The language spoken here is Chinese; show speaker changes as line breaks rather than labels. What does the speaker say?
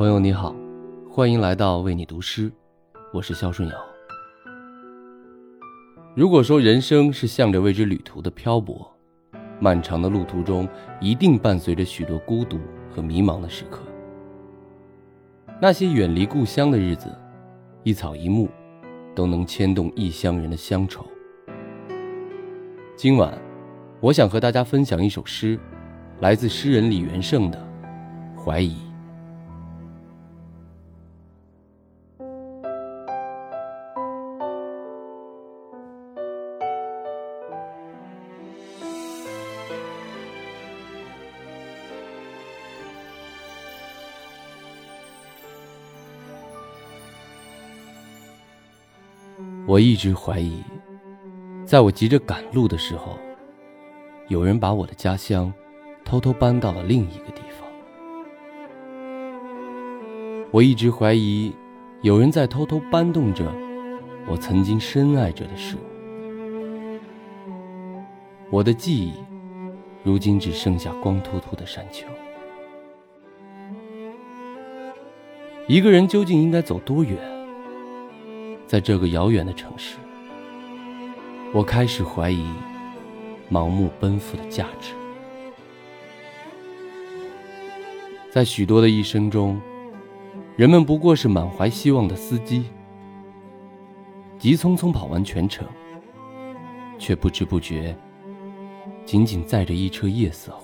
朋友你好，欢迎来到为你读诗，我是肖顺尧。如果说人生是向着未知旅途的漂泊，漫长的路途中一定伴随着许多孤独和迷茫的时刻。那些远离故乡的日子，一草一木，都能牵动异乡人的乡愁。今晚，我想和大家分享一首诗，来自诗人李元胜的《怀疑》。我一直怀疑，在我急着赶路的时候，有人把我的家乡偷偷搬到了另一个地方。我一直怀疑，有人在偷偷搬动着我曾经深爱着的事物。我的记忆，如今只剩下光秃秃的山丘。一个人究竟应该走多远？在这个遥远的城市，我开始怀疑盲目奔赴的价值。在许多的一生中，人们不过是满怀希望的司机，急匆匆跑完全程，却不知不觉仅仅载着一车夜色。